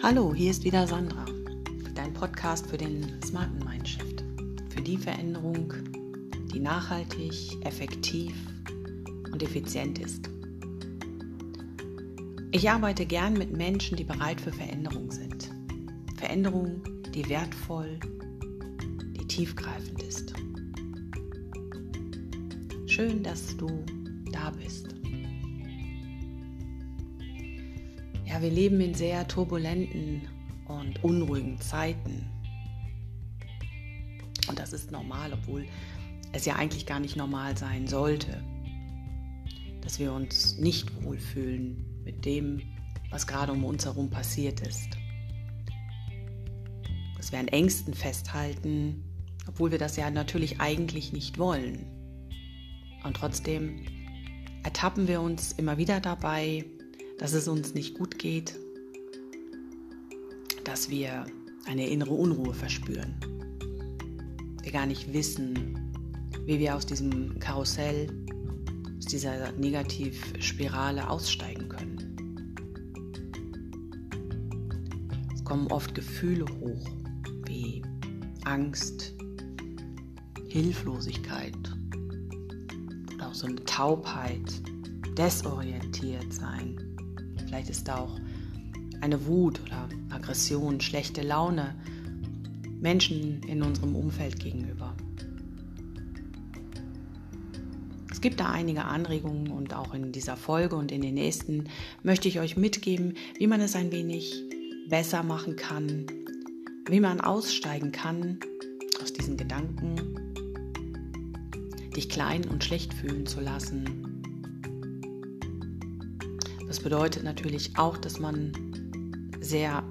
Hallo, hier ist wieder Sandra, dein Podcast für den smarten Mindshift, für die Veränderung, die nachhaltig, effektiv und effizient ist. Ich arbeite gern mit Menschen, die bereit für Veränderung sind. Veränderung, die wertvoll, die tiefgreifend ist. Schön, dass du da bist. Wir leben in sehr turbulenten und unruhigen Zeiten. Und das ist normal, obwohl es ja eigentlich gar nicht normal sein sollte, dass wir uns nicht wohlfühlen mit dem, was gerade um uns herum passiert ist. Dass wir an Ängsten festhalten, obwohl wir das ja natürlich eigentlich nicht wollen. Und trotzdem ertappen wir uns immer wieder dabei, dass es uns nicht gut geht, dass wir eine innere Unruhe verspüren. Wir gar nicht wissen, wie wir aus diesem Karussell, aus dieser Negativspirale aussteigen können. Es kommen oft Gefühle hoch, wie Angst, Hilflosigkeit oder auch so eine Taubheit, desorientiert sein. Vielleicht ist da auch eine Wut oder Aggression, schlechte Laune Menschen in unserem Umfeld gegenüber. Es gibt da einige Anregungen und auch in dieser Folge und in den nächsten möchte ich euch mitgeben, wie man es ein wenig besser machen kann, wie man aussteigen kann aus diesen Gedanken, dich klein und schlecht fühlen zu lassen das bedeutet natürlich auch, dass man sehr,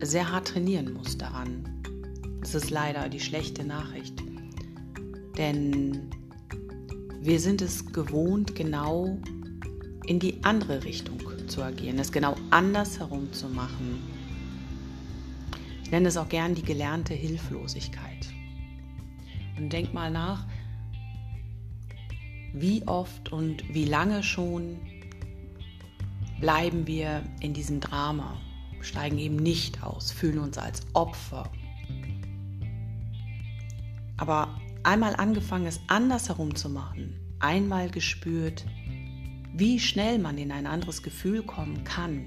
sehr hart trainieren muss daran. Das ist leider die schlechte Nachricht. Denn wir sind es gewohnt, genau in die andere Richtung zu agieren, es genau andersherum zu machen. Ich nenne es auch gern die gelernte Hilflosigkeit. Und denk mal nach, wie oft und wie lange schon bleiben wir in diesem Drama, steigen eben nicht aus, fühlen uns als Opfer. Aber einmal angefangen, es andersherum zu machen, einmal gespürt, wie schnell man in ein anderes Gefühl kommen kann.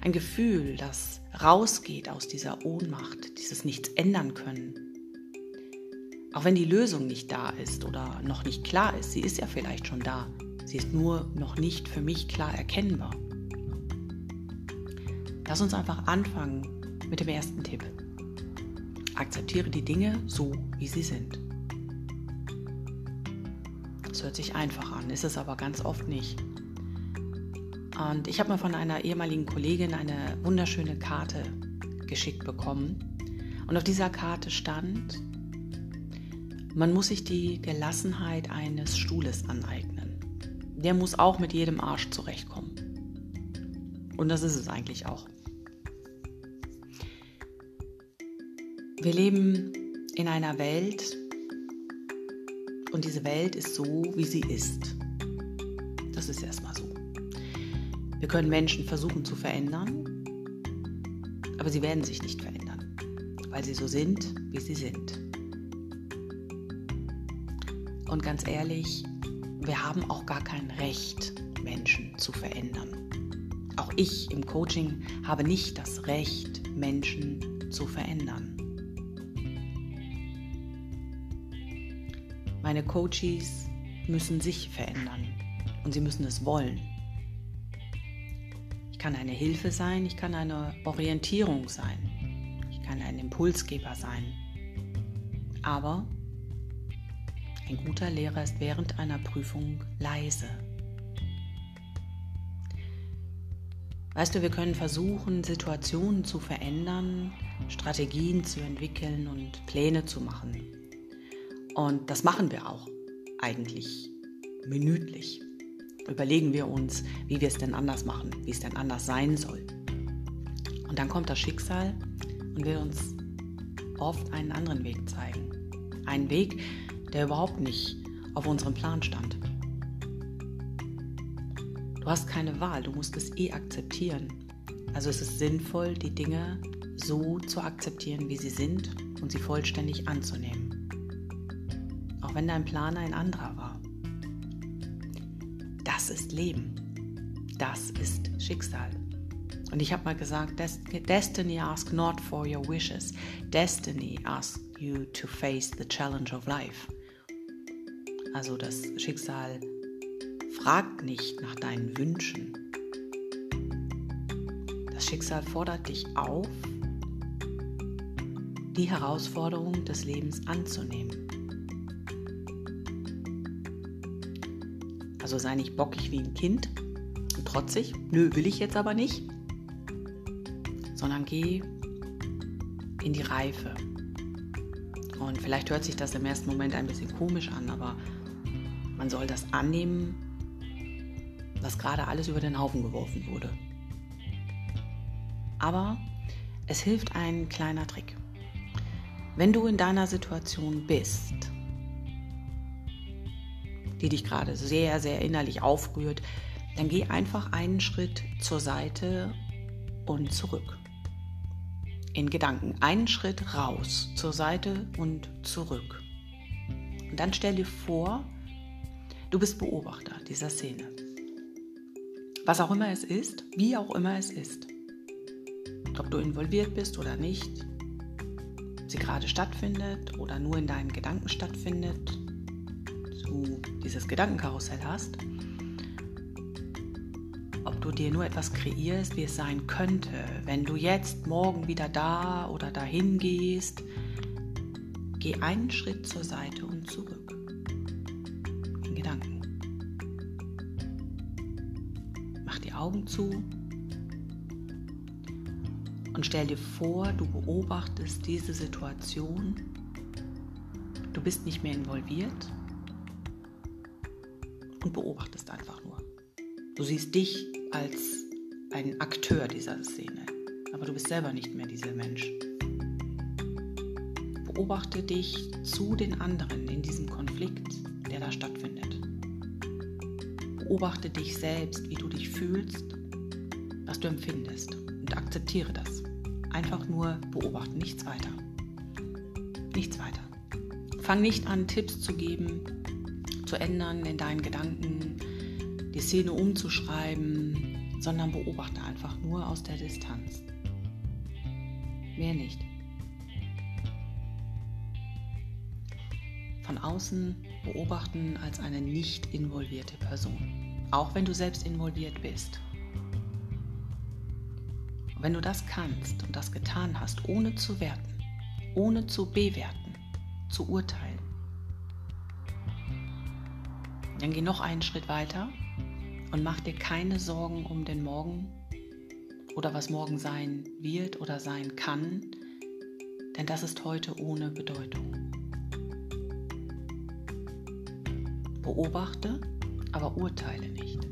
Ein Gefühl, das rausgeht aus dieser Ohnmacht, dieses Nichts ändern können. Auch wenn die Lösung nicht da ist oder noch nicht klar ist, sie ist ja vielleicht schon da. Sie ist nur noch nicht für mich klar erkennbar. Lass uns einfach anfangen mit dem ersten Tipp. Akzeptiere die Dinge so, wie sie sind. Das hört sich einfach an, ist es aber ganz oft nicht. Und ich habe mal von einer ehemaligen Kollegin eine wunderschöne Karte geschickt bekommen. Und auf dieser Karte stand, man muss sich die Gelassenheit eines Stuhles aneignen der muss auch mit jedem Arsch zurechtkommen. Und das ist es eigentlich auch. Wir leben in einer Welt und diese Welt ist so, wie sie ist. Das ist erstmal so. Wir können Menschen versuchen zu verändern, aber sie werden sich nicht verändern, weil sie so sind, wie sie sind. Und ganz ehrlich, wir haben auch gar kein Recht, Menschen zu verändern. Auch ich im Coaching habe nicht das Recht, Menschen zu verändern. Meine Coaches müssen sich verändern und sie müssen es wollen. Ich kann eine Hilfe sein, ich kann eine Orientierung sein, ich kann ein Impulsgeber sein. Aber ein guter Lehrer ist während einer Prüfung leise. Weißt du, wir können versuchen, Situationen zu verändern, Strategien zu entwickeln und Pläne zu machen. Und das machen wir auch eigentlich minütlich. Überlegen wir uns, wie wir es denn anders machen, wie es denn anders sein soll. Und dann kommt das Schicksal und will uns oft einen anderen Weg zeigen. Einen Weg, der überhaupt nicht auf unserem Plan stand. Du hast keine Wahl, du musst es eh akzeptieren. Also es ist sinnvoll, die Dinge so zu akzeptieren, wie sie sind und sie vollständig anzunehmen. Auch wenn dein Plan ein anderer war. Das ist Leben. Das ist Schicksal. Und ich habe mal gesagt, Destiny asks not for your wishes. Destiny asks you to face the challenge of life. Also das Schicksal fragt nicht nach deinen Wünschen. Das Schicksal fordert dich auf, die Herausforderung des Lebens anzunehmen. Also sei nicht bockig wie ein Kind und trotzig, nö, will ich jetzt aber nicht, sondern geh in die Reife. Und vielleicht hört sich das im ersten Moment ein bisschen komisch an, aber man soll das annehmen, was gerade alles über den Haufen geworfen wurde. Aber es hilft ein kleiner Trick. Wenn du in deiner Situation bist, die dich gerade sehr, sehr innerlich aufrührt, dann geh einfach einen Schritt zur Seite und zurück. In Gedanken einen Schritt raus, zur Seite und zurück. Und dann stell dir vor, Du bist Beobachter dieser Szene. Was auch immer es ist, wie auch immer es ist. Ob du involviert bist oder nicht, sie gerade stattfindet oder nur in deinen Gedanken stattfindet, du dieses Gedankenkarussell hast, ob du dir nur etwas kreierst, wie es sein könnte, wenn du jetzt morgen wieder da oder dahin gehst, geh einen Schritt zur Seite und zurück. Augen zu und stell dir vor, du beobachtest diese Situation. Du bist nicht mehr involviert und beobachtest einfach nur. Du siehst dich als ein Akteur dieser Szene, aber du bist selber nicht mehr dieser Mensch. Beobachte dich zu den anderen in diesem Konflikt, der da stattfindet. Beobachte dich selbst, wie du dich fühlst, was du empfindest und akzeptiere das. Einfach nur beobachten, nichts weiter. Nichts weiter. Fang nicht an, Tipps zu geben, zu ändern in deinen Gedanken, die Szene umzuschreiben, sondern beobachte einfach nur aus der Distanz. Mehr nicht. Von außen beobachten als eine nicht involvierte Person auch wenn du selbst involviert bist. Und wenn du das kannst und das getan hast, ohne zu werten, ohne zu bewerten, zu urteilen, dann geh noch einen Schritt weiter und mach dir keine Sorgen um den Morgen oder was morgen sein wird oder sein kann, denn das ist heute ohne Bedeutung. Beobachte aber urteile nicht.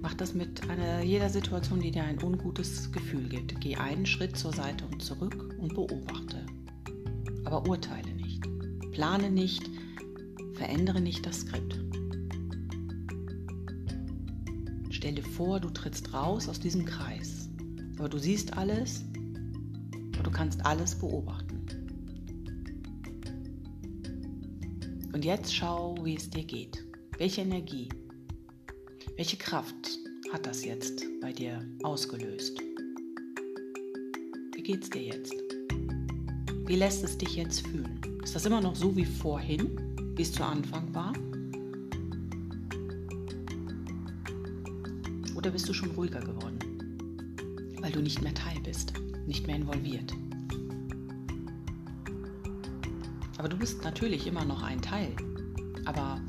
Mach das mit einer, jeder Situation, die dir ein ungutes Gefühl gibt. Geh einen Schritt zur Seite und zurück und beobachte. Aber urteile nicht. Plane nicht, verändere nicht das Skript. Stell dir vor, du trittst raus aus diesem Kreis. Aber du siehst alles und du kannst alles beobachten. Und jetzt schau, wie es dir geht. Welche Energie, welche Kraft hat das jetzt bei dir ausgelöst? Wie geht's dir jetzt? Wie lässt es dich jetzt fühlen? Ist das immer noch so wie vorhin, wie es zu Anfang war? Oder bist du schon ruhiger geworden, weil du nicht mehr Teil bist, nicht mehr involviert? Aber du bist natürlich immer noch ein Teil. Aber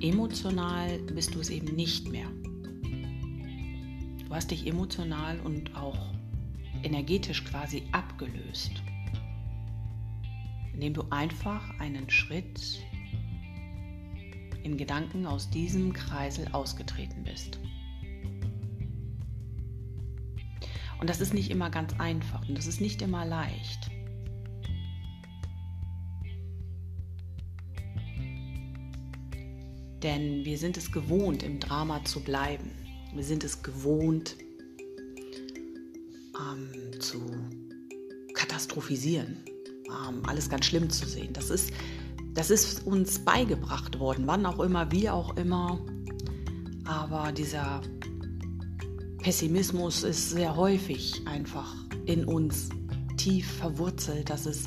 emotional bist du es eben nicht mehr. Du hast dich emotional und auch energetisch quasi abgelöst, indem du einfach einen Schritt in Gedanken aus diesem Kreisel ausgetreten bist. Und das ist nicht immer ganz einfach und das ist nicht immer leicht. Denn wir sind es gewohnt, im Drama zu bleiben. Wir sind es gewohnt, ähm, zu katastrophisieren, ähm, alles ganz schlimm zu sehen. Das ist, das ist uns beigebracht worden, wann auch immer, wie auch immer. Aber dieser Pessimismus ist sehr häufig einfach in uns tief verwurzelt, dass es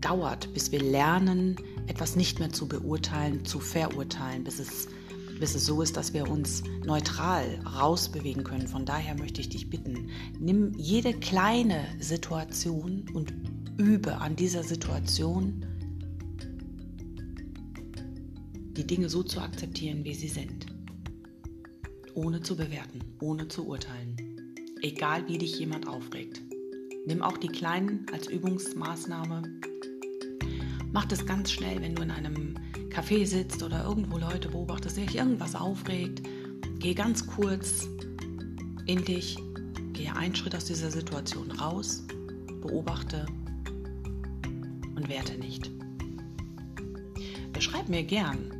dauert, bis wir lernen, etwas nicht mehr zu beurteilen, zu verurteilen, bis es, bis es so ist, dass wir uns neutral rausbewegen können. Von daher möchte ich dich bitten, nimm jede kleine Situation und übe an dieser Situation die Dinge so zu akzeptieren, wie sie sind. Ohne zu bewerten, ohne zu urteilen. Egal wie dich jemand aufregt. Nimm auch die kleinen als Übungsmaßnahme. Mach das ganz schnell, wenn du in einem Café sitzt oder irgendwo Leute beobachtest, der dich irgendwas aufregt. Geh ganz kurz in dich, gehe einen Schritt aus dieser Situation raus, beobachte und werte nicht. Beschreib mir gern,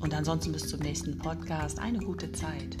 und ansonsten bis zum nächsten Podcast. Eine gute Zeit.